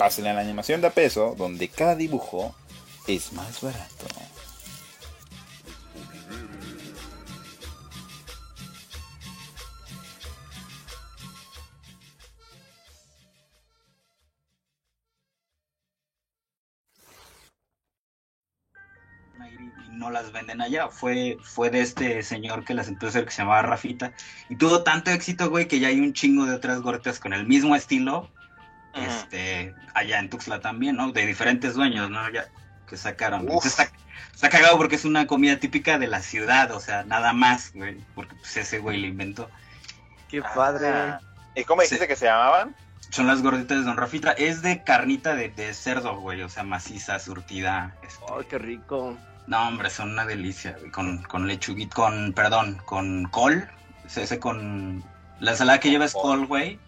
Pásenle a la animación de a peso, donde cada dibujo es más barato. no las venden allá. Fue, fue de este señor que las empezó a hacer que se llamaba Rafita. Y tuvo tanto éxito, güey, que ya hay un chingo de otras gorritas con el mismo estilo. Este, allá en Tuxtla también, ¿no? De diferentes dueños, ¿no? Ya que sacaron. Está, está, cagado porque es una comida típica de la ciudad, o sea, nada más, güey, porque pues, ese güey lo inventó. Qué padre. Ah. ¿Y cómo dijiste que se llamaban? Son las gorditas de Don Rafita. Es de carnita de, de cerdo, güey, o sea, maciza, surtida. Este... Oh, qué rico. No, hombre, son una delicia, güey. Con, con lechuguito, con, perdón, con col. Ese con. La ensalada que lleva es col, güey.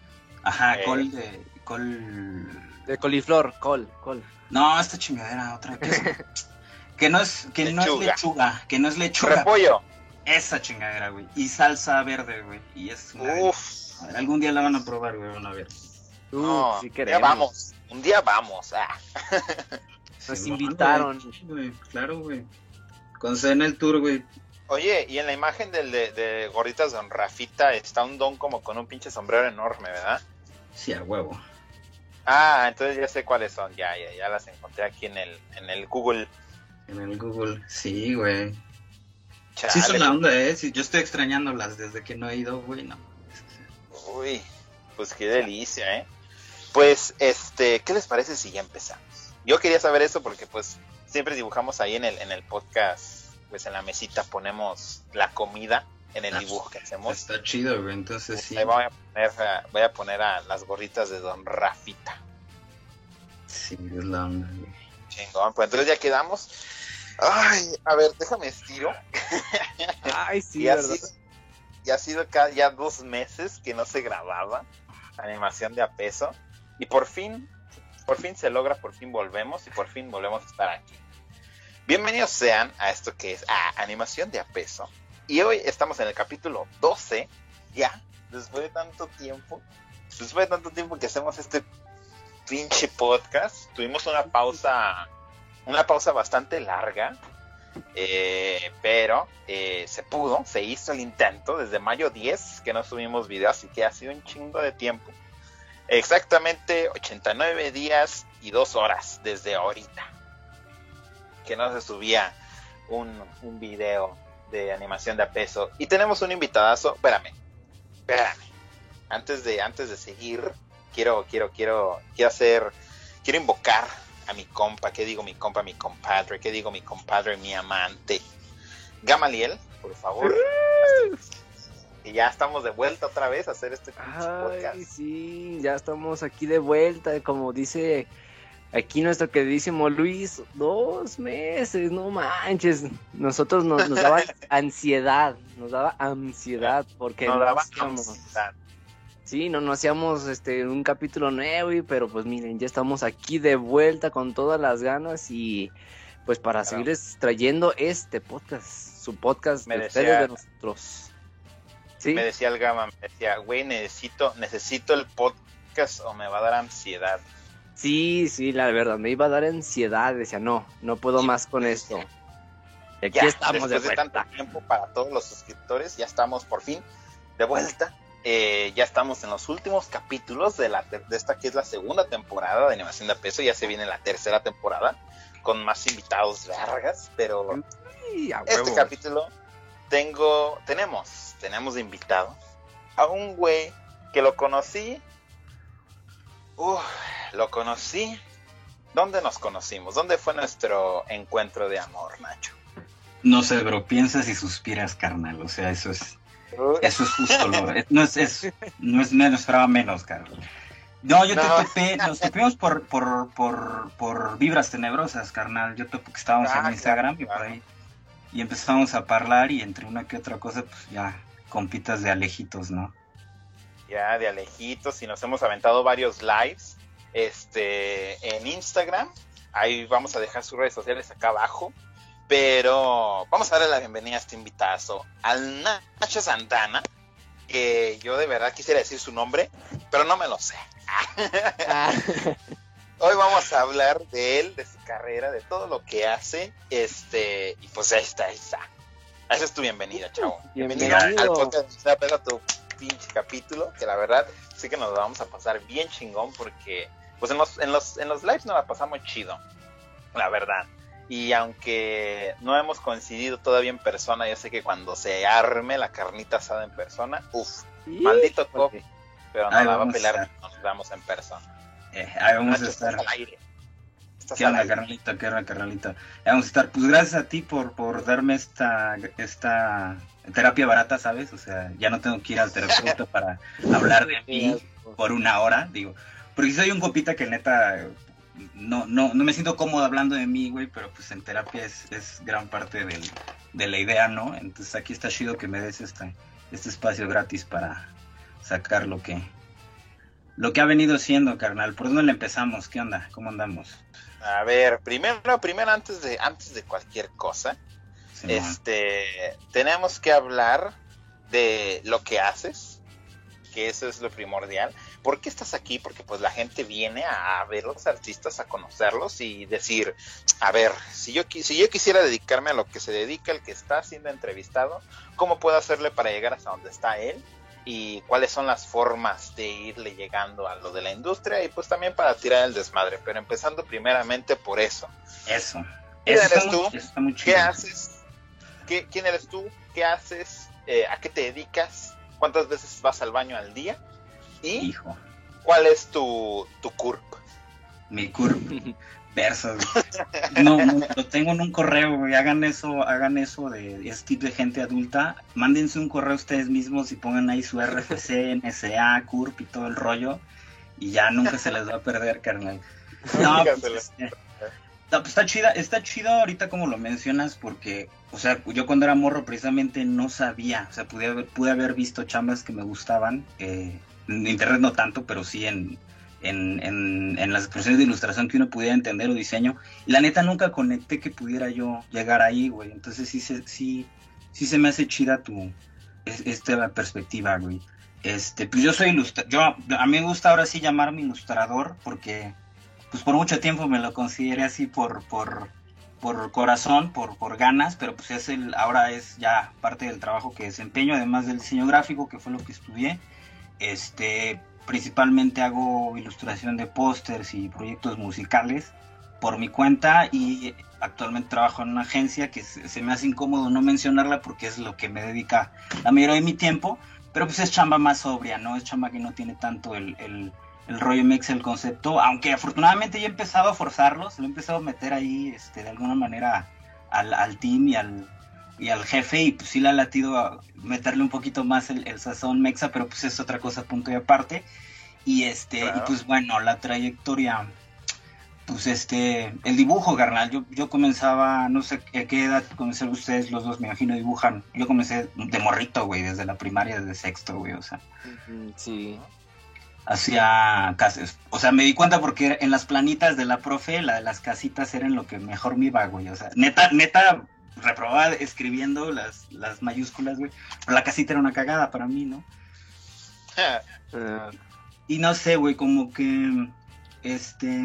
Ajá, Eh. col de. Col. De coliflor, col, col. No, esta chingadera, otra. Que, es- que no es, que no es Lechuga. lechuga, que no es lechuga. Repollo. Esa chingadera, güey. Y salsa verde, güey. Y es una Uf. A ver, algún día la van a probar, güey, van a ver. Uh, No, día queremos. vamos. Un día vamos. Ah. Nos Sí, invitaron. güey, Claro, güey. Con cena el tour, güey. Oye, y en la imagen del de, de gorditas de Don Rafita está un don como con un pinche sombrero enorme, ¿verdad? Sí, a huevo. Ah, entonces ya sé cuáles son. Ya, ya, ya las encontré aquí en el, en el Google. En el Google. Sí, güey. Chale. Sí, son la onda, ¿eh? Sí, yo estoy extrañándolas desde que no he ido, güey. No. Uy, pues qué delicia, ¿eh? Pues, este, ¿qué les parece si ya empezamos? Yo quería saber eso porque, pues, siempre dibujamos ahí en el, en el podcast, pues en la mesita ponemos la comida en el Ah, dibujo que hacemos. Está chido, güey. Entonces sí. Ahí voy a poner, a- voy a poner a las gorritas de Don Rafita. Sí, es la onda, güey. Chingón, pues entonces ya quedamos. Ay, a ver, déjame estiro. Ay, sí, y, ha verdad. sido, y ha sido ya dos meses que no se grababa animación de a peso. Y por fin, por fin se logra, por fin volvemos y por fin volvemos a estar aquí. Bienvenidos sean a esto que es a animación de a peso. Y hoy estamos en el capítulo 12, ya, después de tanto tiempo. Después de tanto tiempo que hacemos este pinche podcast, tuvimos una pausa, una pausa bastante larga. Eh, pero eh, se pudo, se hizo el intento desde mayo 10 que no subimos video, así que ha sido un chingo de tiempo. Exactamente 89 días y 2 horas desde ahorita que no se subía un, un video de animación de a peso. Y tenemos un invitadazo, espérame, espérame. Antes de, antes de seguir, quiero, quiero, quiero, quiero hacer, quiero invocar a mi compa, ¿qué digo mi compa, mi compadre? ¿Qué digo mi compadre, mi amante? Gamaliel, por favor. Y ya estamos de vuelta otra vez a hacer este podcast. Sí, ya estamos aquí de vuelta, como dice aquí nuestro queridísimo Luis, dos meses, no manches. Nosotros nos, nos daba ansiedad, nos daba ansiedad porque No no daba hacíamos, ansiedad. sí, no, no hacíamos este un capítulo nuevo, y- pero pues miren, ya estamos aquí de vuelta con todas las ganas y pues para Claro. seguirles trayendo este podcast, su podcast Me de decía- ustedes de nosotros. Sí. Me decía el Gama, me decía, güey, necesito, necesito el podcast o me va a dar ansiedad. Sí, sí, la verdad, me iba a dar ansiedad, decía, no, no puedo Sí, más con esto. Y aquí Ya, estamos de después de, tanto tiempo para todos los suscriptores, ya estamos por fin de vuelta. Eh, ya estamos en los últimos capítulos de, la, de esta que es la segunda temporada de Animación de Peso. Ya se viene la tercera temporada con más invitados largas, pero Sí, este capítulo tengo, tenemos, tenemos de invitado a un güey que lo conocí. Uf, lo conocí. ¿Dónde nos conocimos? ¿Dónde fue nuestro encuentro de amor, Nacho? No sé, bro, piensas y suspiras, carnal. O sea, eso es, eso es justo lo. es- no es, es- no es, no esperaba menos, carnal. No, yo te No. topé, nos topimos por, por, por, por vibras tenebrosas, carnal. Yo topé que estábamos Ah, en Instagram y claro, por ahí. Y empezamos a hablar y entre una que otra cosa, pues ya, compitas de alejitos, ¿no? Ya de alejitos y nos hemos aventado varios lives este en Instagram. Ahí vamos a dejar sus redes sociales acá abajo. Pero vamos a darle la bienvenida a este invitazo, al Nacho Santana, que yo de verdad quisiera decir su nombre, pero no me lo sé. Ah, Hoy vamos a hablar de él, de su carrera, de todo lo que hace. Este, y pues ahí está, ahí está. Esa es tu bienvenida, chavo. Bienvenido al podcast de tu pinche capítulo, que la verdad sí que nos lo vamos a pasar bien chingón porque pues en los, en los, en los lives nos la pasamos chido, la verdad. Y aunque no hemos coincidido todavía en persona, yo sé que cuando se arme la carnita asada en persona, uff, sí, maldito porque- cop, pero no Ahí la va a vamos a nos veamos en persona. Eh, ahí vamos Nacho, a estar. al aire. ¿Qué onda, carnalito? ¿Qué onda, carnalito? Vamos a estar. Pues gracias a ti por, por darme esta, esta terapia barata, ¿sabes? O sea, ya no tengo que ir al terapeuta para hablar de mí por una hora, digo. Porque soy un copita que neta no, no, no me siento cómodo hablando de mí, güey, pero pues en terapia es, es gran parte del, de la idea, ¿no? Entonces aquí está chido que me des este, este espacio gratis para sacar lo que lo que ha venido siendo, carnal. ¿Por dónde le empezamos? ¿Qué onda? ¿Cómo andamos? A ver, primero, primero antes de, antes de cualquier cosa, Sí, este, tenemos que hablar de lo que haces, que eso es lo primordial. ¿Por qué estás aquí? Porque pues la gente viene a ver los artistas, a conocerlos y decir, a ver, si yo, si yo quisiera dedicarme a lo que se dedica el que está siendo entrevistado, ¿cómo puedo hacerle para llegar hasta donde está él? Y cuáles son las formas de irle llegando a lo de la industria y pues también para tirar el desmadre, pero empezando primeramente por eso. Eso. ¿Quién Eso está eres muy- tú? eso está muy ¿Qué haces? ¿Qué, ¿Quién eres tú? ¿Qué haces? Eh, ¿A qué te dedicas? ¿Cuántas veces vas al baño al día? ¿Y Hijo, cuál es tu, tu CURP? mi curva. Versos. No, no, lo tengo en un correo, güey. Hagan eso, hagan eso de ese tipo de gente adulta. Mándense un correo ustedes mismos y pongan ahí su RFC, NSA, CURP y todo el rollo. Y ya nunca se les va a perder, carnal. No, pues, este, está chida, está chido ahorita como lo mencionas, porque, o sea, yo cuando era morro precisamente no sabía, o sea, pude haber, visto chambas que me gustaban, en internet no tanto, pero sí en, en, en, en las expresiones de ilustración que uno pudiera entender o diseño, la neta nunca conecté que pudiera yo llegar ahí, güey, entonces sí sí, sí se me hace chida tu, es- esta perspectiva, güey. Este, pues yo soy ilustrador, yo, a mí me gusta ahora sí llamarme ilustrador, porque pues por mucho tiempo me lo consideré así por, por, por corazón, por, por ganas, pero pues es el, ahora es ya parte del trabajo que desempeño, además del diseño gráfico, que fue lo que estudié. Este, principalmente hago ilustración de pósters y proyectos musicales por mi cuenta y actualmente trabajo en una agencia que se, me hace incómodo no mencionarla porque es lo que me dedica la mayoría de mi tiempo, pero pues es chamba más sobria, ¿no? Es chamba que no tiene tanto el, el rollo mex, el concepto, aunque afortunadamente ya he empezado a forzarlos, lo he empezado a meter ahí este, de alguna manera al, al team y al, y al jefe y pues sí le ha latido a meterle un poquito más el, el sazón mexa, pero pues es otra cosa punto y aparte. Y este, Claro. y pues bueno, la trayectoria, pues este, el dibujo, carnal, yo, yo comenzaba, no sé a qué edad comenzaron ustedes los dos, me imagino dibujan, yo comencé de morrito, güey, desde la primaria, desde sexto, güey, o sea, Sí. Hacía casas. O sea, me di cuenta porque en las planitas de la profe, la de las casitas eran lo que mejor me iba, güey. O sea, neta, neta, reprobaba escribiendo las, las mayúsculas, güey. Pero la casita era una cagada para mí, ¿no? Y no sé, güey, como que, este,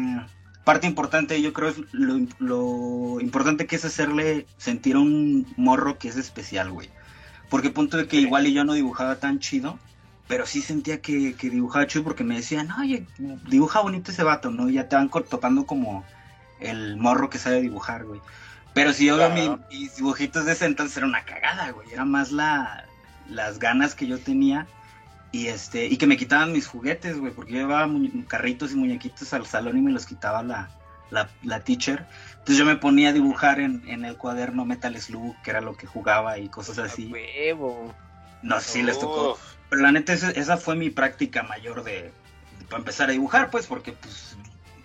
parte importante, yo creo, es lo, lo importante que es hacerle sentir a un morro que es especial, güey. Porque punto de que igual y yo no dibujaba tan chido, pero sí sentía que, que dibujaba chido porque me decían, oye, dibuja bonito ese vato, ¿no? Y ya te van topando como el morro que sabe dibujar, güey. Pero si yo veo mi- mis dibujitos de ese entonces era una cagada, güey. Era más la, las ganas que yo tenía y este y que me quitaban mis juguetes, güey, porque yo llevaba carritos y muñequitos al salón y me los quitaba la, la, la teacher. Entonces yo me ponía a dibujar en, en el cuaderno Metal Slug, que era lo que jugaba y cosas así. huevo. No sé si les tocó. Pero la neta, esa, esa fue mi práctica mayor de, para empezar a dibujar, pues, porque pues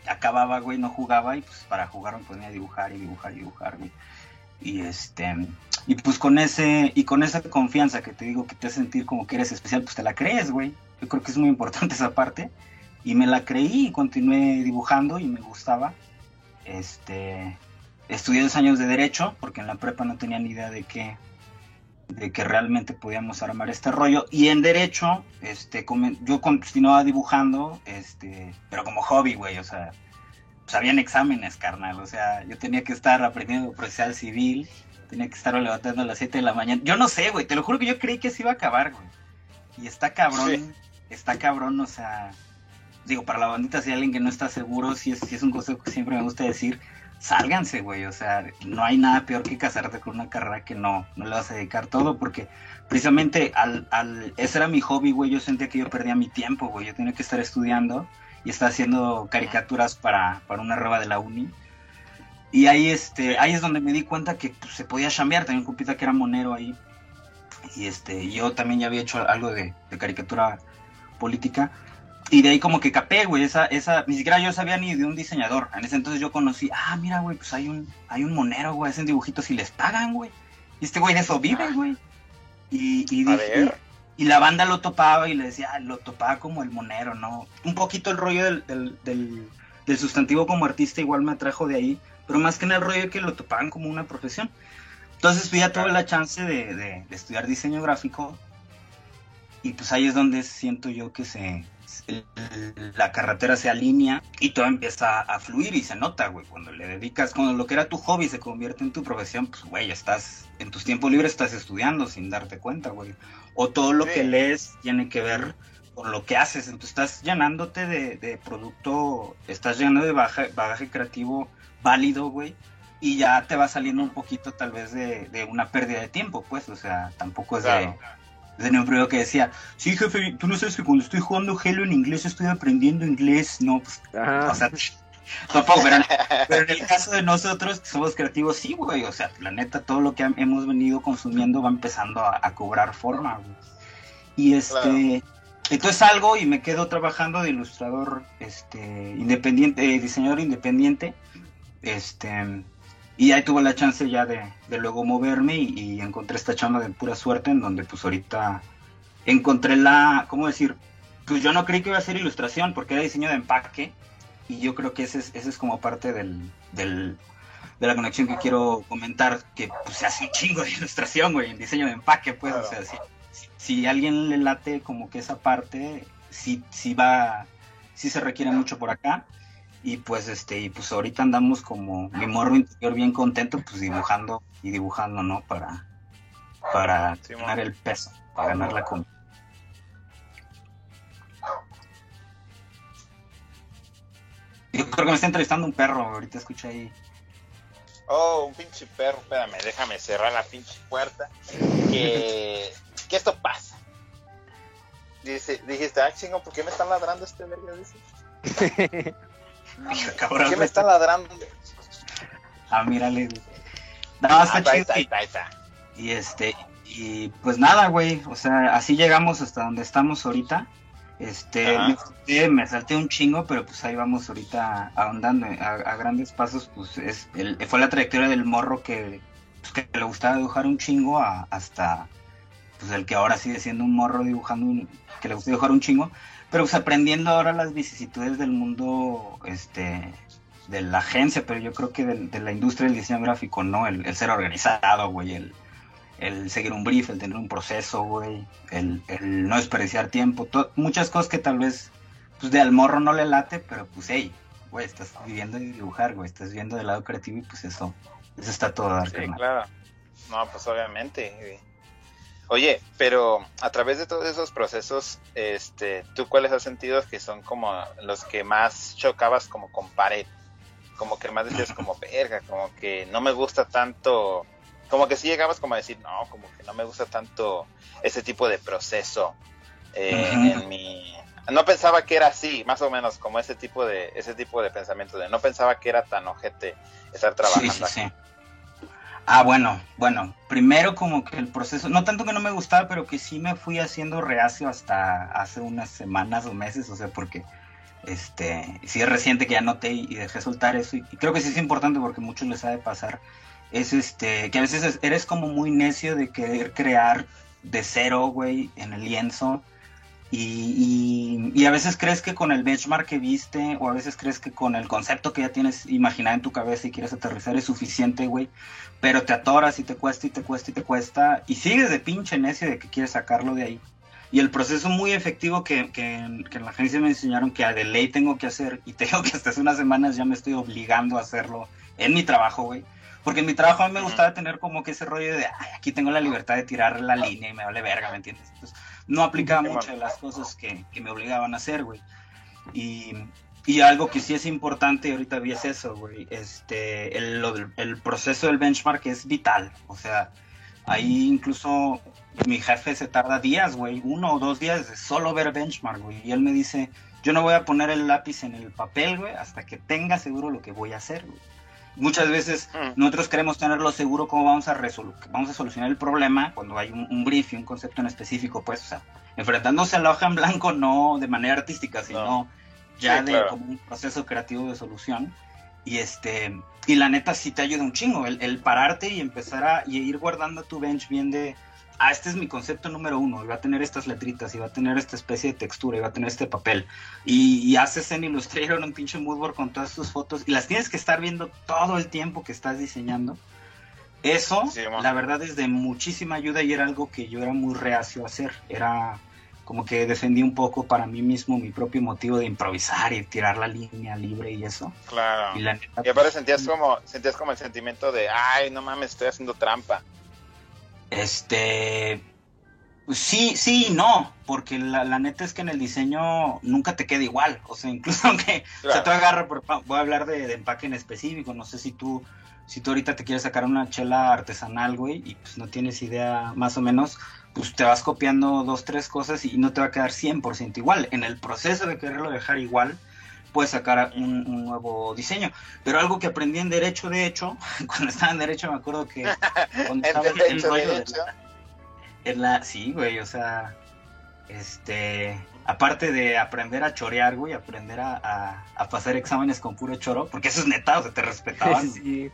acababa, güey, no jugaba y pues para jugar me ponía a dibujar y dibujar y dibujar, güey. Y este, y pues con ese, y con esa confianza que te digo que te hace sentir como que eres especial, pues te la crees, güey. Yo creo que es muy importante esa parte. Y me la creí y continué dibujando y me gustaba. Este, estudié dos años de Derecho, porque en la prepa no tenía ni idea de qué, de que realmente podíamos armar este rollo. Y en Derecho, este, yo continuaba dibujando, este, pero como hobby, güey, o sea, pues habían exámenes, carnal, o sea, yo tenía que estar aprendiendo procesal civil, tenía que estar levantando a las 7 de la mañana. Yo no sé, güey, te lo juro que yo creí que se iba a acabar, güey. Y está cabrón, está cabrón, o sea, digo, para la bandita, si hay alguien que no está seguro, si es, si es un consejo que siempre me gusta decir, sálganse, güey, o sea, no hay nada peor que casarte con una carrera que no, no le vas a dedicar todo, porque precisamente al, al, ese era mi hobby, güey, yo sentía que yo perdía mi tiempo, güey, yo tenía que estar estudiando y estar haciendo caricaturas para, para una rueda de la uni. Y ahí, este, ahí es donde me di cuenta que pues, se podía chambear, tenía un compita que era monero ahí. Y este, yo también ya había hecho algo de, de caricatura política. Y de ahí como que capé, güey, esa, esa, ni siquiera yo sabía ni de un diseñador. En ese entonces yo conocí, ah, mira, güey, pues hay un, hay un monero, güey, hacen dibujitos y les pagan, güey. Y este güey de eso vive, güey. Y, y, y, la banda lo topaba y le decía, ah, lo topaba como el monero, ¿no? Un poquito el rollo del, del, del, del sustantivo como artista igual me atrajo de ahí, pero más que en el rollo de que lo topaban como una profesión. Entonces fui ya tuve la chance de, de, de estudiar diseño gráfico y pues ahí es donde siento yo que se, la carretera se alinea y todo empieza a fluir y se nota, güey. Cuando le dedicas, cuando lo que era tu hobby se convierte en tu profesión, pues, güey, estás en tus tiempos libres, estás estudiando sin darte cuenta, güey. O todo lo que lees tiene que ver con lo que haces. Entonces estás llenándote de, producto, estás llenando de bagaje, creativo válido, güey. Y ya te va saliendo un poquito tal vez de, una pérdida de tiempo, pues, o sea, tampoco es de Tenía un primero que decía, sí, jefe, tú no sabes que cuando estoy jugando Halo en inglés estoy aprendiendo inglés. No, pues, o sea, tampoco, pero, pero, en el caso de nosotros que somos creativos, sí, güey, o sea, la neta, todo lo que hemos venido consumiendo va empezando a, cobrar forma, güey. Y este, entonces salgo y me quedo trabajando de ilustrador, este, independiente, eh, diseñador independiente, este, y ahí tuve la chance ya de, luego moverme y, encontré esta chamba de pura suerte en donde pues ahorita encontré la, ¿cómo decir? Pues yo no creí que iba a ser ilustración porque era diseño de empaque y yo creo que ese es, ese es como parte del, del, de la conexión que quiero comentar, que pues se hace un chingo de ilustración, güey, en diseño de empaque, pues, o sea, si, si, alguien le late como que esa parte, sí, sí va, sí se requiere mucho por acá y pues este y pues ahorita andamos como mi morro interior bien contento pues dibujando y dibujando no para para ganar el peso para ganar la comida. Yo creo que me está entrevistando un perro ahorita escuché ahí. Oh un pinche perro espérame déjame cerrar la pinche puerta que que esto pasa. Dice dijiste ah chingo ¿por qué me están ladrando este verga dice ¿Por qué me está ladrando? Ah, mírale, No, está ah, Y este, y pues nada, güey. O sea, así llegamos hasta donde estamos ahorita. Este, me, salté un chingo, pero pues ahí vamos ahorita ahondando a, grandes pasos. Pues es, fue la trayectoria del morro que, pues, que le gustaba dibujar un chingo hasta pues el que ahora sigue siendo un morro dibujando que le gusta dibujar un chingo pero pues aprendiendo ahora las vicisitudes del mundo, este, de la agencia, pero yo creo que de, la industria del diseño gráfico, ¿no? El, ser organizado, güey, el, seguir un brief, el tener un proceso, güey, el, no desperdiciar tiempo, muchas cosas que tal vez, pues de al morro no le late, pero pues, hey, güey, estás viviendo de dibujar, güey, estás viendo del lado creativo y pues eso, eso está todo dar. Sí, claro. No, pues obviamente, Oye, pero a través de todos esos procesos, este, ¿tú cuáles has sentido que son como los que más chocabas como con pared? Como que más decías como verga, como que no me gusta tanto, como que sí llegabas como a decir, no, como que no me gusta tanto ese tipo de proceso eh, en mi... No pensaba que era así, más o menos como ese tipo de ese tipo de pensamiento de no pensaba que era tan ojete estar trabajando sí, sí, Ah, bueno, bueno, primero como que el proceso, no tanto que no me gustaba, pero que sí me fui haciendo reacio hasta hace unas semanas o meses, o sea, porque Este, si es reciente que ya noté y, dejé soltar eso, y, creo que sí es importante porque muchos les sabe pasar, es este, que a veces es- eres como muy necio de querer crear de cero, güey, en el lienzo. Y, y- y a veces crees que con el benchmark que viste, o a veces crees que con el concepto que ya tienes imaginado en tu cabeza y quieres aterrizar es suficiente, güey. Pero te atoras y te cuesta y te cuesta y te cuesta. Y sigues de pinche necio de que quieres sacarlo de ahí. Y el proceso muy efectivo que, que, que en la agencia me enseñaron que a de ley tengo que hacer, y te digo que hasta hace unas semanas ya me estoy obligando a hacerlo en mi trabajo, güey. Porque en mi trabajo a mí me gustaba tener como que ese rollo de, ay, aquí tengo la libertad de tirar la línea y me vale verga, ¿me entiendes? Entonces, no aplicaba muchas de las cosas que, que me obligaban a hacer, güey. Y, y algo que sí es importante, y ahorita vi es eso, güey. Este, el, el proceso del benchmark es vital. O sea, ahí incluso mi jefe se tarda días, güey, uno o dos días de solo ver benchmark, güey. Y él me dice, yo no voy a poner el lápiz en el papel, güey, hasta que tenga seguro lo que voy a hacer, güey. Muchas veces Mm. nosotros queremos tenerlo seguro cómo vamos a vamos a solucionar el problema cuando hay un, un brief y un concepto en específico, pues, o sea, enfrentándose a la hoja en blanco no de manera artística, sino No. ya Sí, de claro. como un proceso creativo de solución. Y este, y la neta sí te ayuda un chingo, el, el pararte y empezar a y ir guardando tu bench bien de, ah, este es mi concepto número uno, y va a tener estas letritas, y va a tener esta especie de textura, y va a tener este papel. Y, y haces en Illustrator un pinche moodboard con todas tus fotos, y las tienes que estar viendo todo el tiempo que estás diseñando. Eso, Sí, la verdad, es de muchísima ayuda y era algo que yo era muy reacio a hacer. Era como que defendí un poco para mí mismo mi propio motivo de improvisar y tirar la línea libre y eso. Claro. Y la neta, Y aparte sentías como, sentías como el sentimiento de, ay, no mames, estoy haciendo trampa. Este. Sí, sí y no, porque la, la neta es que en el diseño nunca te queda igual. O sea, incluso aunque. O sea, Claro. tú agarras, voy a hablar de, de empaque en específico. No sé si tú, si tú ahorita te quieres sacar una chela artesanal, güey, y pues no tienes idea más o menos, pues te vas copiando dos, tres cosas y no te va a quedar 100% igual. En el proceso de quererlo dejar igual, puedes sacar un, un nuevo diseño. Pero algo que aprendí en Derecho, de hecho, cuando estaba en Derecho, me acuerdo que. Cuando estaba En en derecho, rollo de la, sí, güey, o sea, este, aparte de aprender a chorear, güey, aprender a, a- a pasar exámenes con puro choro, porque eso es neta, o sea, te respetaban, Sí.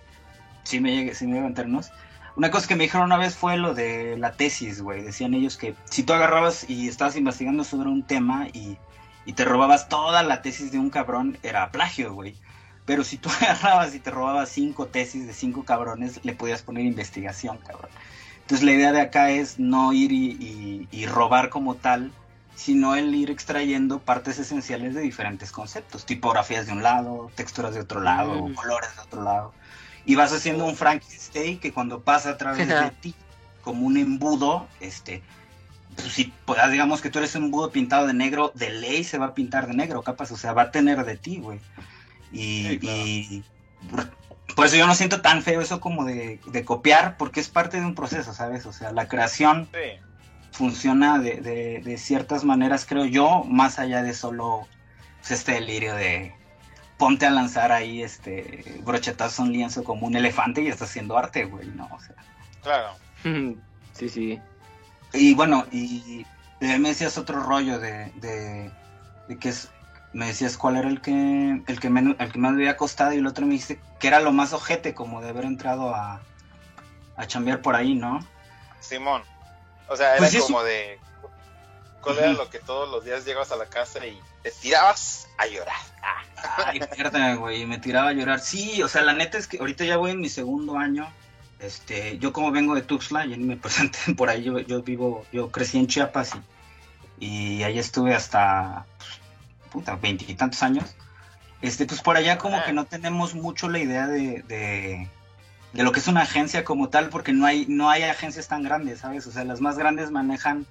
sí me llegué, sí me llegué a enterarnos. Una cosa que me dijeron una vez fue lo de la tesis, güey, decían ellos que si tú agarrabas y estabas investigando sobre un tema y, y te robabas toda la tesis de un cabrón, era plagio, güey. Pero si tú agarrabas y te robabas cinco tesis de cinco cabrones, le podías poner investigación, cabrón. Entonces la idea de acá es no ir y, y- y robar como tal, sino el ir extrayendo partes esenciales de diferentes conceptos, tipografías de un lado, texturas de otro lado, Mm. colores de otro lado. Y vas haciendo un Frankenstein que cuando pasa a través de ti, como un embudo, este, si pues, digamos que tú eres un embudo pintado de negro, de ley se va a pintar de negro, capaz, o sea, va a tener de ti, güey. Y, Sí, claro. y por eso yo no siento tan feo eso como de, de copiar, porque es parte de un proceso, ¿sabes? O sea, la creación Sí. funciona de, de- de ciertas maneras, creo yo, más allá de solo pues, este delirio de ponte a lanzar ahí este brochetazo a un lienzo como un elefante y estás haciendo arte, güey, ¿no? O sea, Claro. Sí, sí. Y bueno, y eh, me decías otro rollo de, de, de que es, me decías cuál era el que, el que menos, el que más me había costado y el otro me dijiste que era lo más ojete como de haber entrado a, a chambear por ahí, ¿no? Simón. O sea, era Pues es- como de. ¿Cuál era lo que todos los días llegabas a la casa y te tirabas a llorar? Ah, Ay, mierda, güey, me tiraba a llorar. Sí, o sea, la neta es que ahorita ya voy en mi segundo año. Este, yo como vengo de Tuxtla, ni me presenté por ahí, yo, yo vivo, yo crecí en Chiapas y, y ahí estuve hasta, pues, puta, veintitantos años. Este, pues por allá como Ah. que no tenemos mucho la idea de, de, de lo que es una agencia como tal, porque no hay, no hay agencias tan grandes, ¿sabes? O sea, las más grandes manejan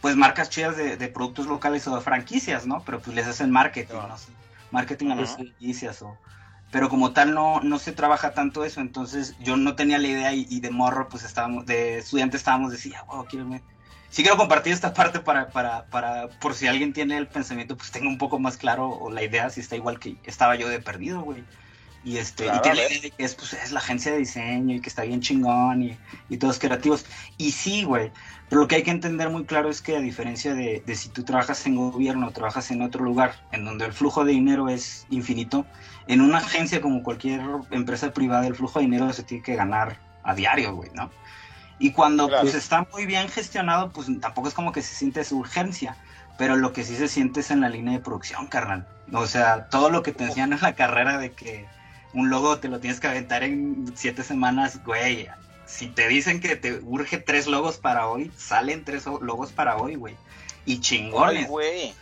pues marcas chidas de, de productos locales o de franquicias, ¿no? Pero pues les hacen marketing, no marketing a las franquicias o... Pero como tal no, no se trabaja tanto eso, entonces yo no tenía la idea y, y de morro pues estábamos, de estudiante estábamos decía, wow, quiero irme- Sí quiero compartir esta parte para, para, para, por si alguien tiene el pensamiento, pues tenga un poco más claro o la idea si está igual que estaba yo de perdido, güey. Y este, Claro, y ver. idea de que es, pues, es la agencia de diseño y que está bien chingón y, y todos creativos. Y sí, güey. Pero lo que hay que entender muy claro es que a diferencia de, de si tú trabajas en gobierno o trabajas en otro lugar en donde el flujo de dinero es infinito, en una agencia como cualquier empresa privada el flujo de dinero se tiene que ganar a diario, güey, ¿no? Y cuando Claro. pues está muy bien gestionado, pues tampoco es como que se siente esa urgencia, pero lo que sí se siente es en la línea de producción, carnal. O sea, todo lo que te decían en la carrera de que un logo te lo tienes que aventar en siete semanas, güey. Si te dicen que te urge tres logos para hoy, salen tres logos para hoy, güey. Y Ay, chingones. güey.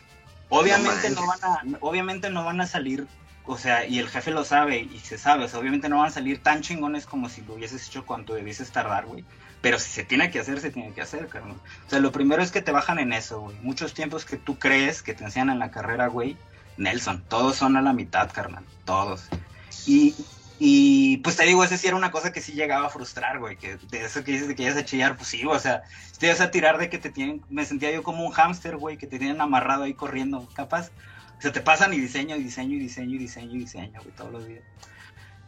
Obviamente No no, van a, obviamente no van a salir, o sea, y el jefe lo sabe y se sabe, o sea, obviamente no van a salir tan chingones como si lo hubieses hecho cuanto debieses tardar, güey. Pero si se tiene que hacer, se tiene que hacer, carnal. O sea, lo primero es que te bajan en eso, güey. Muchos tiempos que tú crees que te enseñan en la carrera, güey. Nelson, todos son a la mitad, carnal. Todos. Y, y pues te digo, ese sí era una cosa que sí llegaba a frustrar, güey. Que de eso que dices de que ibas a chillar, pues sí, o sea, te ibas a tirar de que te tienen, me sentía yo como un hámster, güey, que te tienen amarrado ahí corriendo, capaz. O sea, te pasan y diseño, y diseño, y diseño, y diseño, y diseño, güey, todos los días.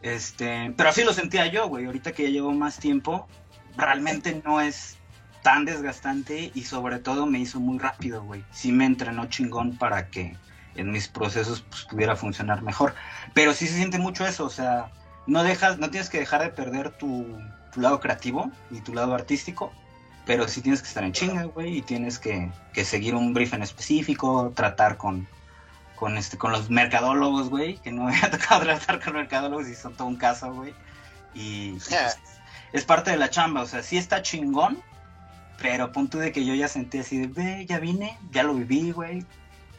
Este, pero así lo sentía yo, güey. Ahorita que ya llevo más tiempo, realmente no es tan desgastante y sobre todo me hizo muy rápido, güey. Sí me entrenó chingón para que en mis procesos pues, pudiera funcionar mejor. Pero sí se siente mucho eso, o sea, no dejas, no tienes que dejar de perder tu, tu lado creativo y tu lado artístico, pero sí tienes que estar en chinga, güey, y tienes que, que seguir un brief en específico, tratar con, con este, con los mercadólogos, güey, que no me ha tocado tratar con mercadólogos y son todo un caso, güey. Y, pues, es parte de la chamba, o sea, sí está chingón, pero punto de que yo ya sentí así de, ve, ya vine, ya lo viví, güey.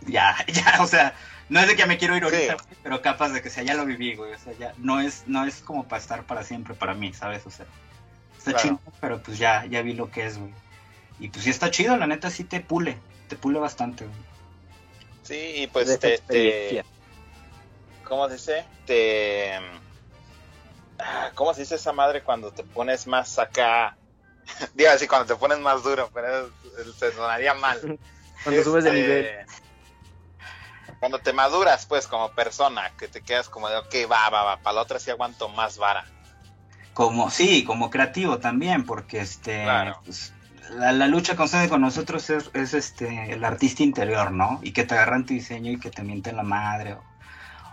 Ya, ya, o sea, no es de que me quiero ir ahorita, Sí. pero capaz de que sea, ya lo viví, güey. O sea, ya no es, no es como para estar para siempre para mí, ¿sabes? O sea, está Claro. chido, pero pues ya, ya vi lo que es, güey. Y pues sí está chido, la neta sí te pule, te pule bastante, güey. Sí, y pues te, te. ¿cómo se dice? Te, ah, ¿cómo se dice esa madre cuando te pones más acá? Digo así, cuando te pones más duro, pero se sonaría mal. Cuando subes de Este, nivel. Cuando te maduras, pues, como persona, que te quedas como de, ok, va, va, va, para la otra sí aguanto más vara. Como, sí, como creativo también, porque este, Claro. pues, la, la lucha constante con nosotros es, es, este, el artista interior, ¿no? Y que te agarran tu diseño y que te mienten la madre, o,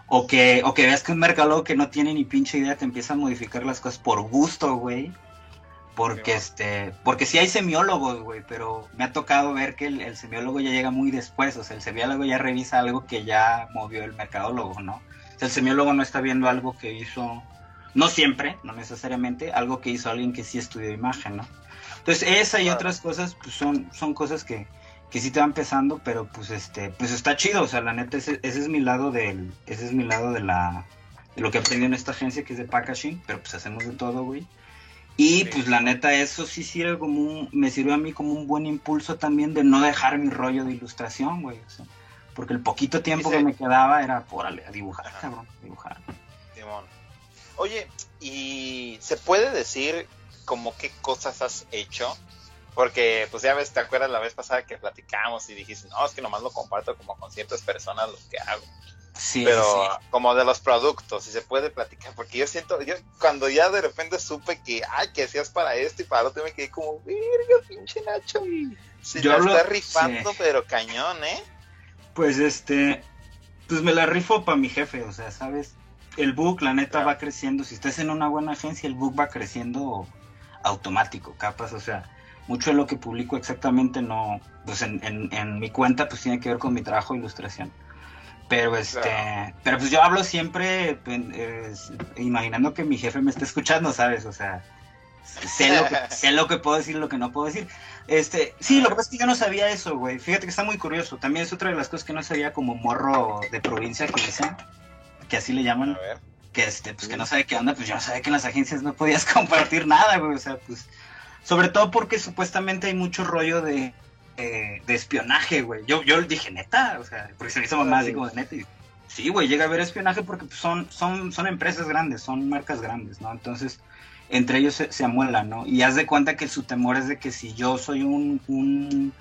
o que, o que veas que un mercado que no tiene ni pinche idea te empieza a modificar las cosas por gusto, güey. Porque este, porque sí hay semiólogos, güey, pero me ha tocado ver que el, el semiólogo ya llega muy después, o sea, el semiólogo ya revisa algo que ya movió el mercadólogo, ¿no? O sea, el semiólogo no está viendo algo que hizo, no siempre, no necesariamente, algo que hizo alguien que sí estudió imagen, ¿no? Entonces, esa y otras cosas, pues son, son cosas que, que sí te van pesando, pero pues este, pues está chido, o sea, la neta, ese, ese es mi lado del, ese es mi lado de la, de lo que aprendí en esta agencia que es de packaging, pero pues hacemos de todo, güey. Y Sí. pues la neta, eso sí sirve como un, me sirve a mí como un buen impulso también de no dejar mi rollo de ilustración, güey. o sea, porque el poquito tiempo que me quedaba era, órale, a dibujar, Ajá. cabrón, a dibujar. Simón. Oye, ¿y se puede decir como qué cosas has hecho? Porque, pues ya ves, ¿te acuerdas la vez pasada que platicamos y dijiste, no, es que nomás lo comparto como con ciertas personas lo que hago? Sí, Pero sí, como de los productos, si se puede platicar, porque yo siento, yo cuando ya de repente supe que, ay, que hacías para esto y para lo otro, me quedé como, verga, pinche Nacho. Se Yo la lo- está rifando, sí. pero cañón, ¿eh? Pues este, pues me la rifo para mi jefe, o sea, ¿sabes? El book, la neta, Claro. va creciendo. Si estás en una buena agencia, el book va creciendo automático, capas, o sea, mucho de lo que publico exactamente no, pues en, en, en mi cuenta, pues tiene que ver con mi trabajo de ilustración. Pero este, Claro. pero pues yo hablo siempre pues, eh, imaginando que mi jefe me está escuchando, ¿sabes? O sea, sé lo que, sé lo que puedo decir y lo que no puedo decir. Este, sí, lo que pasa es que yo no sabía eso, güey. Fíjate que está muy curioso. También es otra de las cosas que no sabía como morro de provincia que dicen, que así le A llaman, ver. que este, pues que no sabe qué onda, pues yo no sabía que en las agencias no podías compartir nada, güey. O sea, pues, sobre todo porque supuestamente hay mucho rollo de, eh, de espionaje, güey. Yo, yo dije, neta, o sea, porque se me hizo mamá así como de neta. Y, sí, güey, llega a haber espionaje porque pues, son, son, son empresas grandes, son marcas grandes, ¿no? Entonces, entre ellos se, se amuelan, ¿no? Y haz de cuenta que su temor es de que si yo soy un, un,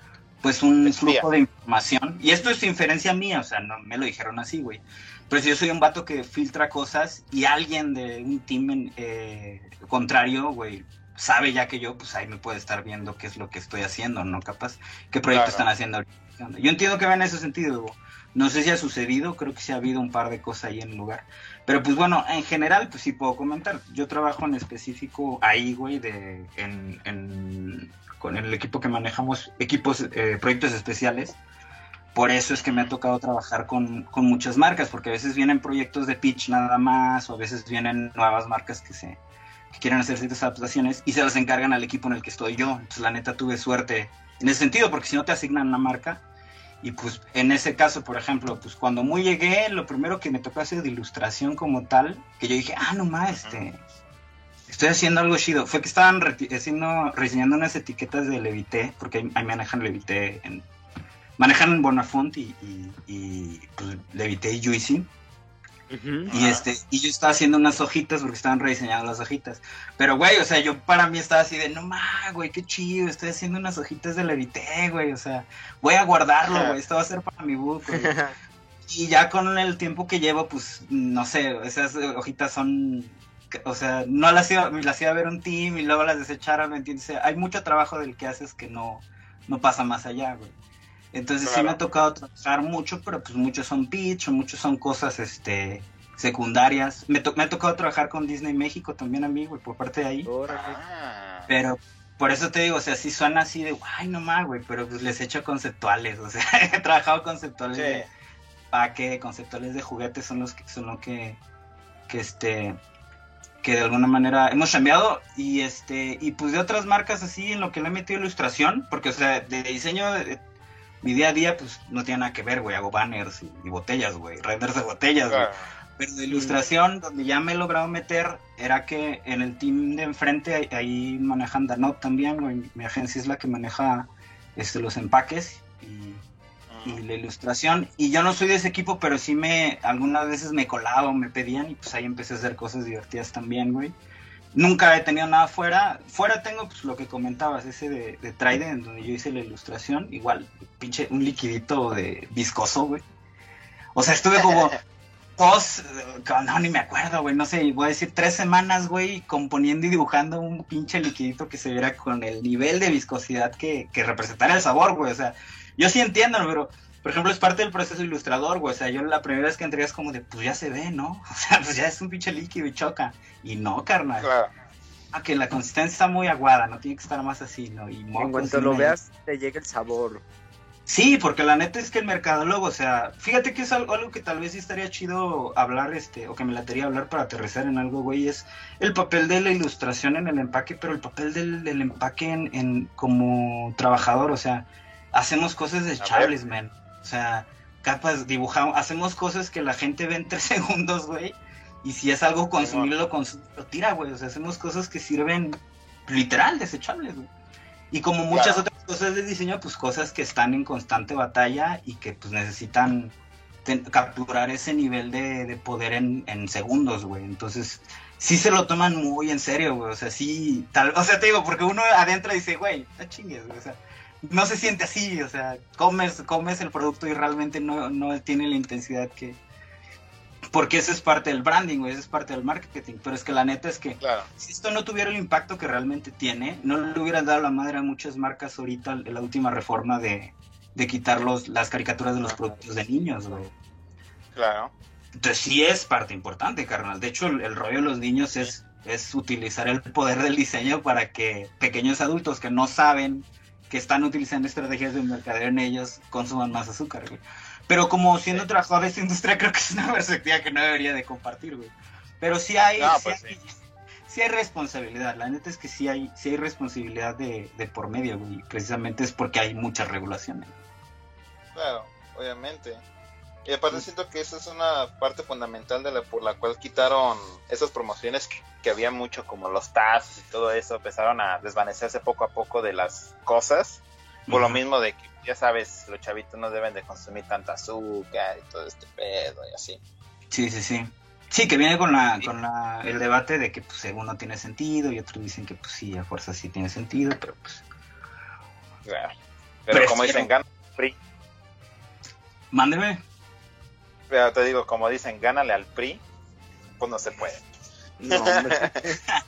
pues un Espía. flujo de información. Y esto es inferencia mía, o sea, no me lo dijeron así, güey. Pero si yo soy un vato que filtra cosas y alguien de un team en- eh, contrario, güey, sabe ya que yo, pues ahí me puede estar viendo qué es lo que estoy haciendo, ¿no? Capaz, qué proyecto Claro. están haciendo ahorita. Yo entiendo que va en ese sentido. No sé si ha sucedido, creo que sí ha habido un par de cosas ahí en el lugar. Pero pues bueno, en general, pues sí puedo comentar. Yo trabajo en específico ahí, güey, de, en, en- con el equipo que manejamos, equipos, eh, proyectos especiales. Por eso es que me ha tocado trabajar con, con muchas marcas, porque a veces vienen proyectos de pitch nada más, o a veces vienen nuevas marcas que se que quieren hacer ciertas adaptaciones y se las encargan al equipo en el que estoy yo. Entonces, la neta, tuve suerte en ese sentido, porque si no te asignan una marca, y pues en ese caso, por ejemplo, pues cuando muy llegué, lo primero que me tocó hacer de ilustración como tal, que yo dije, ah, no más, este, estoy haciendo algo chido. Fue que estaban haciendo, reseñando unas etiquetas de Levité, porque ahí, ahí manejan Levité, en, manejan Bonafont y, y, y, pues, Levité y Juicy. Y este, y yo estaba haciendo unas hojitas porque estaban rediseñando las hojitas. Pero güey, o sea, yo para mí estaba así de no más, güey, qué chido, estoy haciendo unas hojitas de Levité, güey. O sea, voy a guardarlo, güey. Esto va a ser para mi book, güey. Y ya con el tiempo que llevo, pues, no sé, esas hojitas son. O sea, no las iba, las iba a ver un team y luego las desecharon, ¿me entiendes? O sea, hay mucho trabajo del que haces que no, no pasa más allá, güey. Entonces sí me ha tocado trabajar mucho, pero pues muchos son pitch, o muchos son cosas este secundarias. Me, to- me ha tocado trabajar con Disney México también a mí, güey, por parte de ahí. Ah. Pero por eso te digo, o sea, sí suena así de, ay, no más, güey, pero pues les he hecho conceptuales, o sea, he trabajado conceptuales Sí. de paque, conceptuales de juguetes son los que son lo que, que este que de alguna manera hemos cambiado y este y pues de otras marcas así en lo que le he metido ilustración, porque o sea, de diseño de- mi día a día pues no tiene nada que ver, güey, hago banners y, y botellas, güey, renders de botellas, güey. Claro. Pero de ilustración, donde ya me he logrado meter, era que en el team de enfrente, ahí, manejan Danot también, güey. Mi agencia es la que maneja este, los empaques y, y la ilustración. Y yo no soy de ese equipo, pero sí me, algunas veces me colaba o me pedían y pues ahí empecé a hacer cosas divertidas también, güey. Nunca he tenido nada fuera. Fuera tengo pues lo que comentabas, ese de, de Trident, donde yo hice la ilustración. Igual, pinche, un liquidito de viscoso, güey. O sea, estuve como dos, no, ni me acuerdo, güey, no sé, voy a decir tres semanas, güey, componiendo y dibujando un pinche liquidito que se viera con el nivel de viscosidad que, que representara el sabor, güey, o sea, yo sí entiendo, pero, por ejemplo, es parte del proceso ilustrador, güey, o sea, yo la primera vez que entré es como de, pues ya se ve, ¿no? O sea, pues ya es un pinche líquido y choca, y no, carnal, Claro. ah, que la consistencia está muy aguada, no tiene que estar más así, ¿no? Y En mocos, cuanto lo veas, te llega el sabor. Sí, porque la neta es que el mercadólogo, o sea, fíjate que es algo, algo que tal vez sí estaría chido hablar, este, o que me latería hablar para aterrizar en algo, güey, es el papel de la ilustración en el empaque, pero el papel del, del empaque en, en como trabajador, o sea, hacemos cosas desechables, man. O sea, capas, dibujamos, hacemos cosas que la gente ve en tres segundos, güey, y si es algo consumible, lo, lo tira, güey, o sea, hacemos cosas que sirven literal desechables, güey. Y como muchas Claro. otras cosas de diseño, pues cosas que están en constante batalla y que pues necesitan capturar ese nivel de, de poder en, en segundos, güey. Entonces, sí se lo toman muy en serio, güey. O sea, sí, tal, o sea, te digo, porque uno adentro dice, güey, no chingues, güey. O sea, no se siente así, o sea, comes, comes el producto y realmente no, no tiene la intensidad que... Porque eso es parte del branding, güey, eso es parte del marketing. Pero es que la neta es que Claro. si esto no tuviera el impacto que realmente tiene, no le hubieran dado la madre a muchas marcas ahorita en la última reforma de, de quitar los, las caricaturas de los productos de niños, güey. Claro. Entonces sí es parte importante, carnal. De hecho, el, el rollo de los niños es, es utilizar el poder del diseño para que pequeños adultos que no saben que están utilizando estrategias de mercadeo en ellos consuman más azúcar, güey. Pero como siendo Sí. trabajador de esta industria, creo que es una perspectiva que no debería de compartir, güey. Pero sí hay, No, sí pues hay, sí hay responsabilidad. La neta es que sí hay, sí hay responsabilidad de, de por medio, güey. Precisamente es porque hay muchas regulaciones. Claro, obviamente. Y aparte siento que esa es una parte fundamental de la por la cual quitaron esas promociones que, que había mucho como los tazos y todo eso empezaron a desvanecerse poco a poco de las cosas por lo mismo de que ya sabes los chavitos no deben de consumir tanta azúcar y todo este pedo y así Sí, sí, sí. Sí, que viene con la, con la, el debate de que pues según no tiene sentido y otros dicen que pues sí, a fuerza sí tiene sentido, pero pues Claro. Pero como Prefiero- dicen, gana PRI. Mándeme. Pero te digo, como dicen, gánale al PRI, pues no se puede. No, hombre.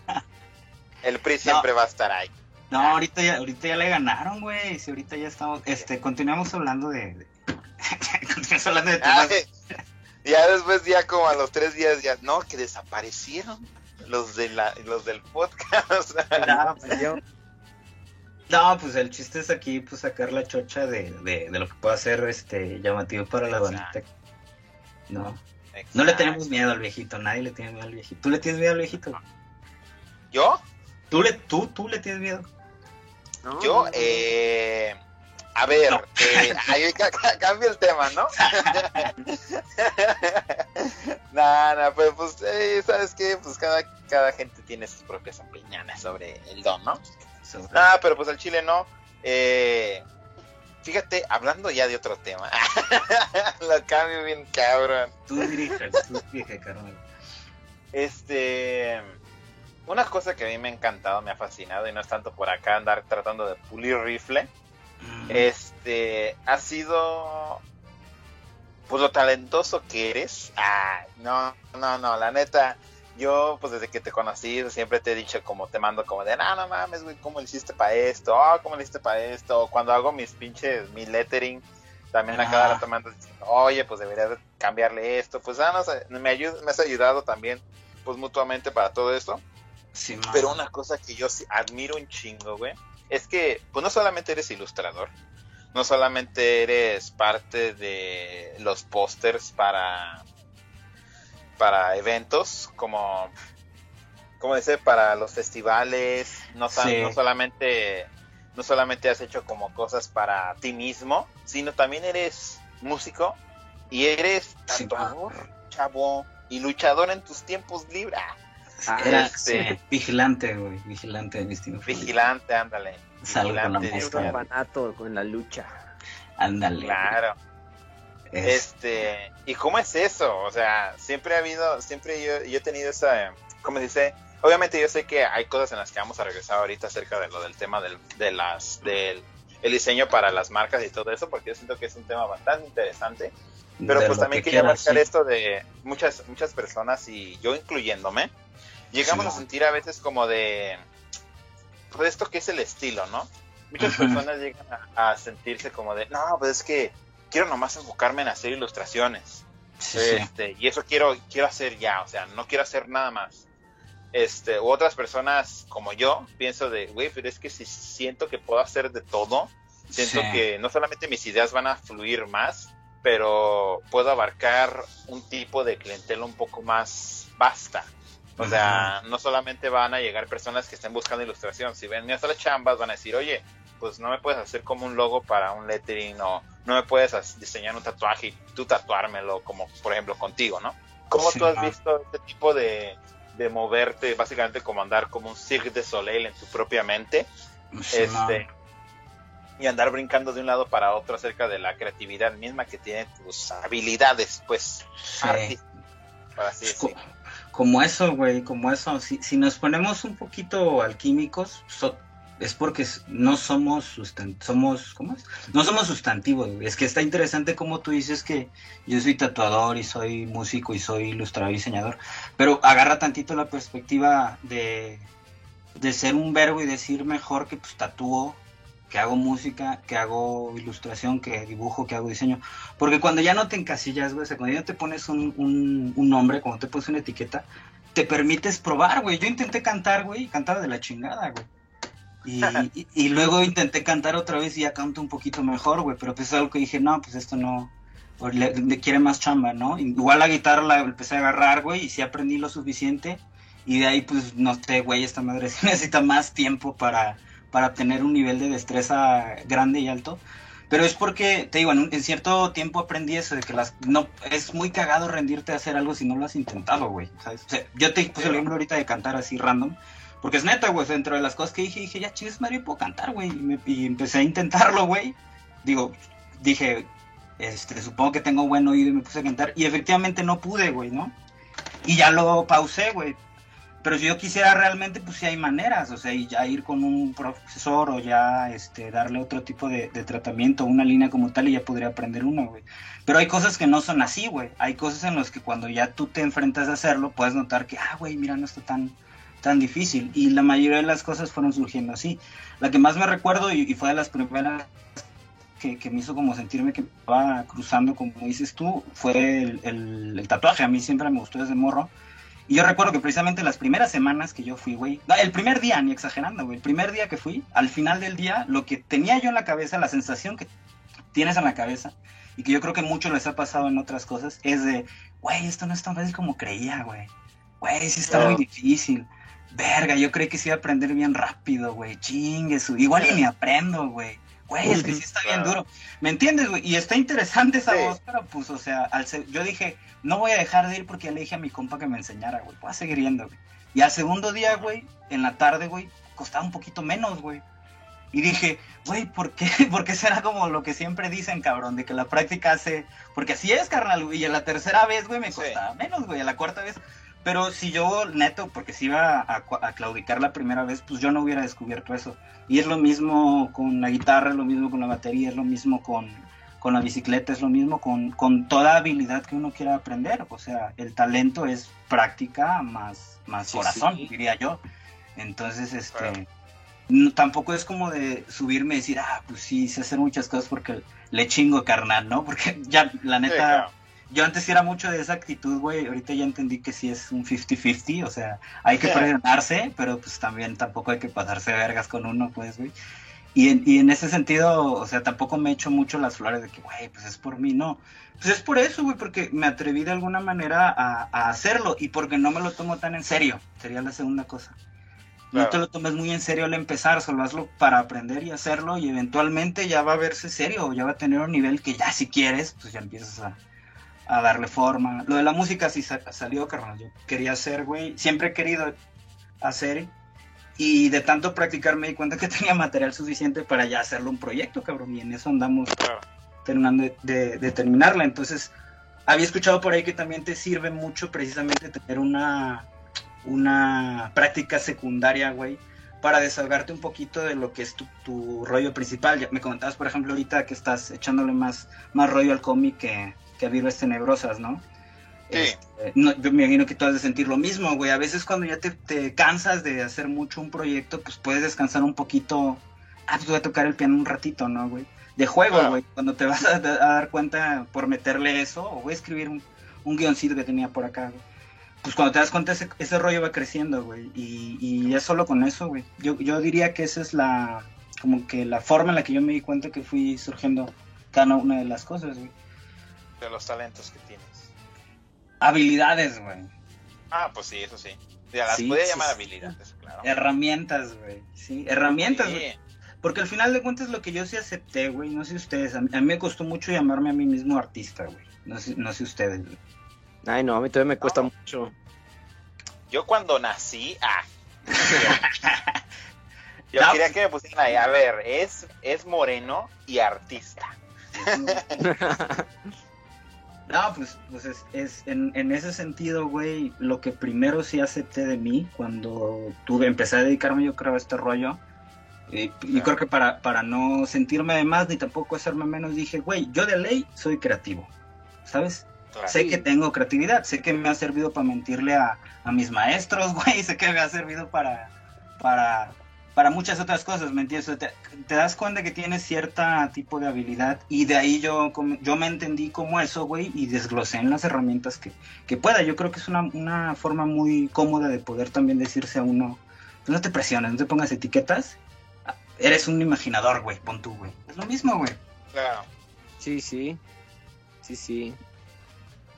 El PRI siempre va a estar ahí. No, ahorita ya, ahorita ya le ganaron, güey. Si ahorita ya estamos, este, continuamos hablando de, de- continuamos hablando de temas. Ay, ya después, ya como a los tres días, ya, no, que desaparecieron los, de la, los del podcast. No, pues, yo- No, pues el chiste es aquí, pues sacar la chocha de, de, de lo que pueda ser este llamativo para la bandita. No, no le tenemos miedo al viejito, nadie le tiene miedo al viejito. ¿Tú le tienes miedo al viejito? ¿Yo? ¿Tú le, tú, tú le tienes miedo? no, Yo, eh, a ver, No. eh, ahí ca- ca- cambia el tema, ¿no? Nada, nah, pues, pues eh, ¿sabes qué? Pues cada, cada gente tiene sus propias opiniones sobre el don, ¿no? Sobre- Ah, pero pues al chile no. Eh, fíjate, hablando ya de otro tema. Lo cambio bien cabrón. Tú dirige, tú dirige, carnal. Este. Una cosa que a mí me ha encantado, me ha fascinado, y no es tanto por acá andar tratando de pulir rifle. Mm, Este. Ha sido. Pues lo talentoso que eres. Ah, no, no, no, la neta. Yo, pues desde que te conocí, siempre te he dicho, como te mando, como de, no, no mames, güey, ¿cómo le hiciste para esto? Oh, ¿cómo le hiciste para esto? Cuando hago mis pinches, mi lettering, también a cada rato me andas diciendo, oye, pues deberías de cambiarle esto. Pues, ah, no sé, me, ayud- me has ayudado también, pues mutuamente para todo esto. sí. Pero una cosa que yo admiro un chingo, güey, es que pues no solamente eres ilustrador, no solamente eres parte de los pósters para para eventos como como dice para los festivales, no, Sí. no solamente no solamente has hecho como cosas para ti mismo, sino también eres músico y eres Sí, tatuador, chavo, y luchador en tus tiempos libres. Ah, Era este- sí, vigilante, güey, vigilante de destino. Vigilante, ándale. Salgo con la vigilante, un con la lucha. Ándale. Claro. Es- Este, ¿y cómo es eso? O sea, siempre ha habido, siempre yo, yo he tenido esa, ¿cómo dice? Obviamente yo sé que hay cosas en las que vamos a regresar ahorita acerca de lo del tema del, de las, del el diseño para las marcas y todo eso, porque yo siento que es un tema bastante interesante. Pero de pues también que quería marcar sí. esto de muchas, muchas personas y yo incluyéndome, llegamos Sí. a sentir a veces como de, pues esto que es el estilo, ¿no? Muchas personas llegan a, a sentirse como de, no, pues es que quiero nomás enfocarme en hacer ilustraciones. Sí, sí. Este, y eso quiero, quiero hacer ya, o sea, no quiero hacer nada más. Este, u otras personas como yo, pienso de, güey, pero es que si siento que puedo hacer de todo, siento Sí. que no solamente mis ideas van a fluir más, pero puedo abarcar un tipo de clientela un poco más vasta. O sea, no solamente van a llegar personas que estén buscando ilustración, si ven nuestras chambas van a decir, oye, pues no me puedes hacer como un logo para un lettering o no me puedes diseñar un tatuaje y tú tatuármelo como por ejemplo contigo, ¿no? ¿Cómo Sí, tú has visto este tipo de, de moverte, básicamente como andar como un Cirque de Soleil en tu propia mente? Sí, ma. este y andar brincando de un lado para otro acerca de la creatividad misma que tienen tus habilidades, pues, Sí. artísticas, así decirlo. Como eso, güey, como eso. Si, si nos ponemos un poquito alquímicos, so- es porque no somos somos, ¿cómo es? No somos sustantivos. Es que está interesante como tú dices que yo soy tatuador y soy músico y soy ilustrador y diseñador, pero agarra tantito la perspectiva de, de ser un verbo y decir mejor que pues tatúo, que hago música, que hago ilustración, que dibujo, que hago diseño. Porque cuando ya no te encasillas, güey, cuando ya te pones un, un, un nombre, cuando te pones una etiqueta, te permites probar, güey. Yo intenté cantar, güey, y cantaba de la chingada, güey. Y, y- y luego intenté cantar otra vez y ya canto un poquito mejor, güey. Pero pues es algo que dije, no, pues esto no. Le, le quiere más chamba, ¿no? Igual la guitarra la empecé a agarrar, güey, y sí aprendí lo suficiente. Y de ahí, pues, no sé, güey, esta madre necesita más tiempo para, para tener un nivel de destreza grande y alto. Pero es porque, te digo, en, un- en cierto tiempo aprendí eso de que las no es muy cagado rendirte a hacer algo si no lo has intentado, güey. O sea, yo te puse el ejemplo ahorita de cantar así random. Porque es neta, güey, dentro de las cosas que dije, dije, ya chingues, Mario, puedo cantar, güey. Y, empecé a intentarlo, güey. Digo, dije, este, supongo que tengo buen oído y me puse a cantar. Y efectivamente no pude, güey, ¿no? Y ya lo pausé, güey. Pero si yo quisiera realmente, pues sí hay maneras, o sea, ya ir con un profesor o ya este, darle otro tipo de, de tratamiento, una línea como tal, y ya podría aprender una, güey. Pero hay cosas que no son así, güey. Hay cosas en las que cuando ya tú te enfrentas a hacerlo, puedes notar que, ah, güey, mira, no está tan, tan difícil. Y la mayoría de las cosas fueron surgiendo así. La que más me recuerdo y, y fue de las primeras que, que, me hizo como sentirme que estaba cruzando, como dices tú, fue el, el, el, tatuaje. A mí siempre me gustó desde morro. Y yo recuerdo que precisamente las primeras semanas que yo fui, güey, no, el primer día, ni exagerando, güey, el primer día que fui, al final del día, lo que tenía yo en la cabeza, la sensación que tienes en la cabeza, y que yo creo que mucho les ha pasado en otras cosas, es de, güey, esto no es tan fácil como creía, güey. Güey, sí está muy difícil. Verga, yo creí que se iba a aprender bien rápido, güey. Chingue su. Igual y ni aprendo, güey. Güey, es que sí está bien duro. ¿Me entiendes, güey? Y está interesante esa sí. voz, pero pues, o sea, al ser, yo dije, no voy a dejar de ir porque ya le dije a mi compa que me enseñara, güey. Voy a seguir yendo, güey. Y al segundo día, güey, en la tarde, güey, costaba un poquito menos, güey. Y dije, güey, ¿por qué? ¿por qué será como lo que siempre dicen, cabrón? De que la práctica hace. Porque así es, carnal, güey. Y a la tercera vez, güey, me costaba sí. menos, güey. A la cuarta vez. Pero si yo, neto, porque si iba a, a, claudicar la primera vez, pues yo no hubiera descubierto eso. Y es lo mismo con la guitarra, es lo mismo con la batería, es lo mismo con, con la bicicleta, es lo mismo con, con toda habilidad que uno quiera aprender. O sea, el talento es práctica más, más sí, corazón, sí. diría yo. Entonces, este... Claro. No, tampoco es como de subirme y decir, ah, pues sí, sé hacer muchas cosas porque le chingo carnal, ¿no? Porque ya, la neta, sí, claro. Yo antes era mucho de esa actitud, güey, ahorita ya entendí que sí es un 50-50, o sea, hay que presionarse, pero pues también tampoco hay que pasarse vergas con uno, pues, güey. Y en, y en ese sentido, o sea, tampoco me echo mucho las flores de que, güey, pues es por mí, no. Pues es por eso, güey, porque me atreví de alguna manera a, a hacerlo y porque no me lo tomo tan en serio, sería la segunda cosa. Claro. No te lo tomes muy en serio al empezar, solo hazlo para aprender y hacerlo y eventualmente ya va a verse serio, ya va a tener un nivel que ya si quieres, pues ya empiezas a, a darle forma. Lo de la música sí salió, carnal, yo quería hacer, güey, siempre he querido hacer y de tanto practicar me di cuenta que tenía material suficiente para ya hacerlo un proyecto, cabrón, y en eso andamos claro. terminando de, de, de terminarla. Entonces, había escuchado por ahí que también te sirve mucho precisamente tener una una práctica secundaria, güey, para desahogarte un poquito de lo que es tu, tu, rollo principal. Me comentabas, por ejemplo, ahorita que estás echándole más, más rollo al cómic que, que a Virus Tenebrosas, ¿no? Sí. Este, no, yo me imagino que tú has de sentir lo mismo, güey. A veces cuando ya te, te, cansas de hacer mucho un proyecto, pues puedes descansar un poquito. Ah, pues voy a tocar el piano un ratito, ¿no, güey? De juego, güey. Cuando te vas a, a, dar cuenta por meterle eso, o voy a escribir un, un guioncito que tenía por acá, güey pues cuando te das cuenta ese, ese rollo va creciendo, güey. Y, y es solo con eso, güey. Yo, yo diría que esa es la, como que la forma en la que yo me di cuenta que fui surgiendo cada una de las cosas, güey. De los talentos que tienes. Habilidades, güey. Ah, pues sí, eso sí. Ya las sí, podía sí, llamar habilidades, claro. Herramientas, güey. Sí, herramientas, güey. Porque al final de cuentas lo que yo sí acepté, güey, no sé ustedes, a mí, a mí me costó mucho llamarme a mí mismo artista, güey. No sé, no sé ustedes, güey. Ay, no, a mí todavía me cuesta no. mucho. Yo cuando nací, ah. Yo no. quería que me pusieran ahí, a ver, es, es moreno y artista. no, pues, pues es, es en, en, ese sentido, güey, lo que primero sí acepté de mí cuando tuve, empecé a dedicarme yo creo a este rollo. Y, claro. y creo que para, para no sentirme de más ni tampoco hacerme menos, dije, güey, yo de ley soy creativo, ¿sabes? Claro. Sé que tengo creatividad, sé que me ha servido para mentirle a, a, mis maestros, güey, sé que me ha servido para, para, para muchas otras cosas, ¿me entiendes? Te, te, das cuenta que tienes cierta tipo de habilidad y de ahí yo, yo me entendí como eso, güey, y desglosé en las herramientas que, que pueda. Yo creo que es una, una forma muy cómoda de poder también decirse a uno, pues no te presiones, no te pongas etiquetas, eres un imaginador, güey, pon tú, güey. Es lo mismo, güey. Claro. Sí, sí, sí, sí.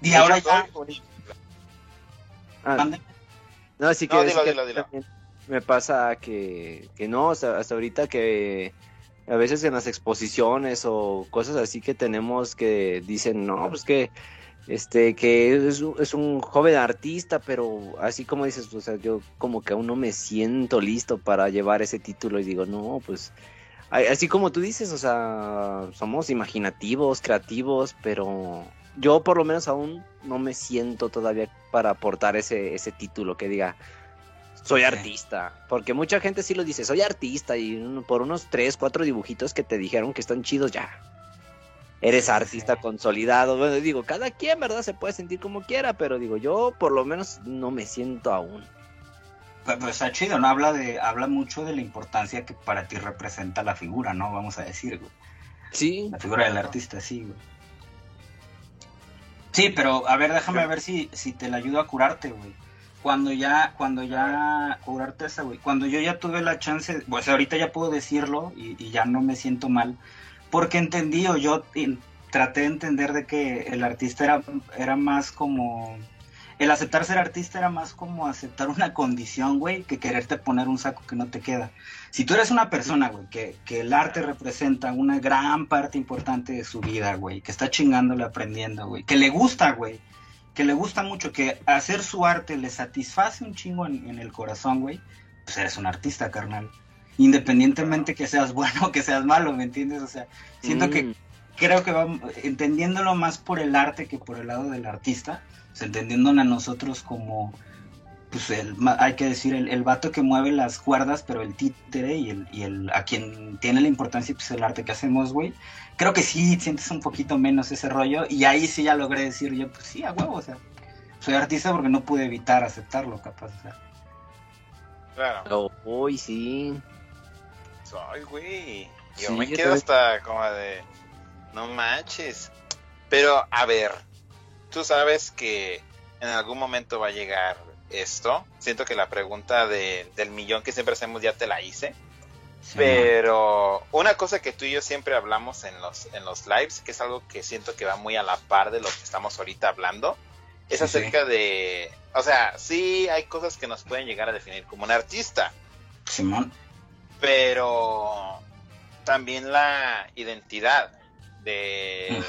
Y ahora ya. Ah, no, así que, no, dilo, dilo, dilo. Me pasa que, que no, hasta, hasta ahorita que a veces en las exposiciones o cosas así que tenemos que dicen, no, pues que este que es, es, un joven artista, pero así como dices, o sea, yo como que aún no me siento listo para llevar ese título y digo, no, pues así como tú dices, o sea, somos imaginativos, creativos, pero yo por lo menos aún no me siento todavía para aportar ese, ese título que diga, soy artista. Porque mucha gente sí lo dice, soy artista. Y uno- por unos tres, cuatro dibujitos que te dijeron que están chidos, ya. Eres artista consolidado. Bueno, digo, cada quien, ¿verdad? Se puede sentir como quiera, pero digo, yo por lo menos no me siento aún. Pues, pues está chido, ¿no? Habla, de, habla mucho de la importancia que para ti representa la figura, ¿no? Vamos a decir, güey. Sí, La figura del artista, sí, güey. Sí, pero a ver, déjame ver si, si te la ayudo a curarte, güey. Cuando ya, cuando ya curarte esa, güey. Cuando yo ya tuve la chance, pues ahorita ya puedo decirlo y, y ya no me siento mal. Porque entendí o yo traté de entender de que el artista era, era más como... El aceptar ser artista era más como aceptar una condición, güey, que quererte poner un saco que no te queda. Si tú eres una persona, güey, que, que el arte representa una gran parte importante de su vida, güey, que está chingándole, aprendiendo, güey, que le gusta, güey, que le gusta mucho, que hacer su arte le satisface un chingo en, en el corazón, güey, pues eres un artista, carnal. Independientemente que seas bueno o que seas malo, ¿me entiendes? O sea, siento que Mm, creo que vamos entendiéndolo más por el arte que por el lado del artista, pues entendiéndolo a nosotros como, pues el, ma- hay que decir, el, el vato que mueve las cuerdas, pero el títere y el, y el a quien tiene la importancia, pues el arte que hacemos, güey. Creo que sí sientes un poquito menos ese rollo y ahí sí ya logré decir yo, pues sí, a huevo, o sea, soy artista porque no pude evitar aceptarlo, capaz, o sea. Claro. oh, uy, sí. Ay, güey. Yo Sí, me yo quedo hasta como de. No manches. Pero, a ver. Tú sabes que en algún momento va a llegar esto. Siento que la pregunta de- del millón que siempre hacemos ya te la hice. Sí, Pero una cosa que tú y yo siempre hablamos en los, en los lives, que es algo que siento que va muy a la par de lo que estamos ahorita hablando, es Sí, acerca de, o sea, sí hay cosas que nos pueden llegar a definir como un artista, Simón, pero también la identidad de,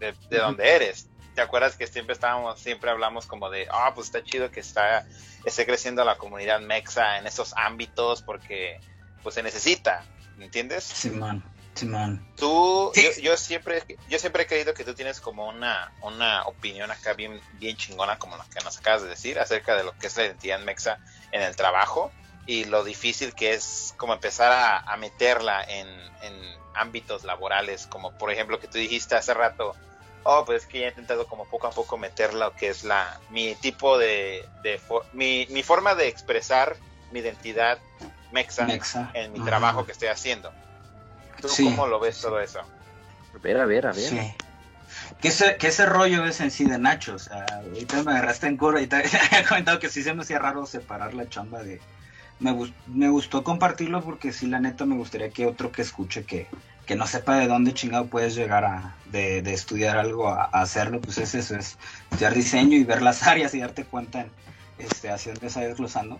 de, de donde eres. ¿Te acuerdas que siempre estábamos, siempre hablamos como de, ah, pues está chido que está, esté creciendo la comunidad mexa en esos ámbitos porque pues se necesita, ¿me entiendes? Simón, Simón. Tú, Sí. yo, yo siempre, yo siempre he creído que tú tienes como una, una opinión acá bien, bien chingona, como lo que nos acabas de decir, acerca de lo que es la identidad mexa en el trabajo y lo difícil que es como empezar a, a meterla en, en ámbitos laborales, como por ejemplo que tú dijiste hace rato, oh, pues es que ya he intentado como poco a poco meter lo que es la, mi tipo de, de mi, mi forma de expresar mi identidad mexa, Mexa. en mi trabajo que estoy haciendo. ¿Tú Sí. cómo lo ves todo eso? A ver, a ver, a ver. Sí. Que ese, que ese rollo es en sí de Nacho, o sea, ahorita me agarraste en curva y te he comentado que sí se me hacía raro separar la chamba de... Me, me gustó compartirlo porque sí, la neta, me gustaría que otro que escuche que, que no sepa de dónde chingado puedes llegar a, de, de estudiar algo a, hacerlo, pues es eso, es estudiar diseño y ver las áreas y darte cuenta en, este, hacia dónde desglosando.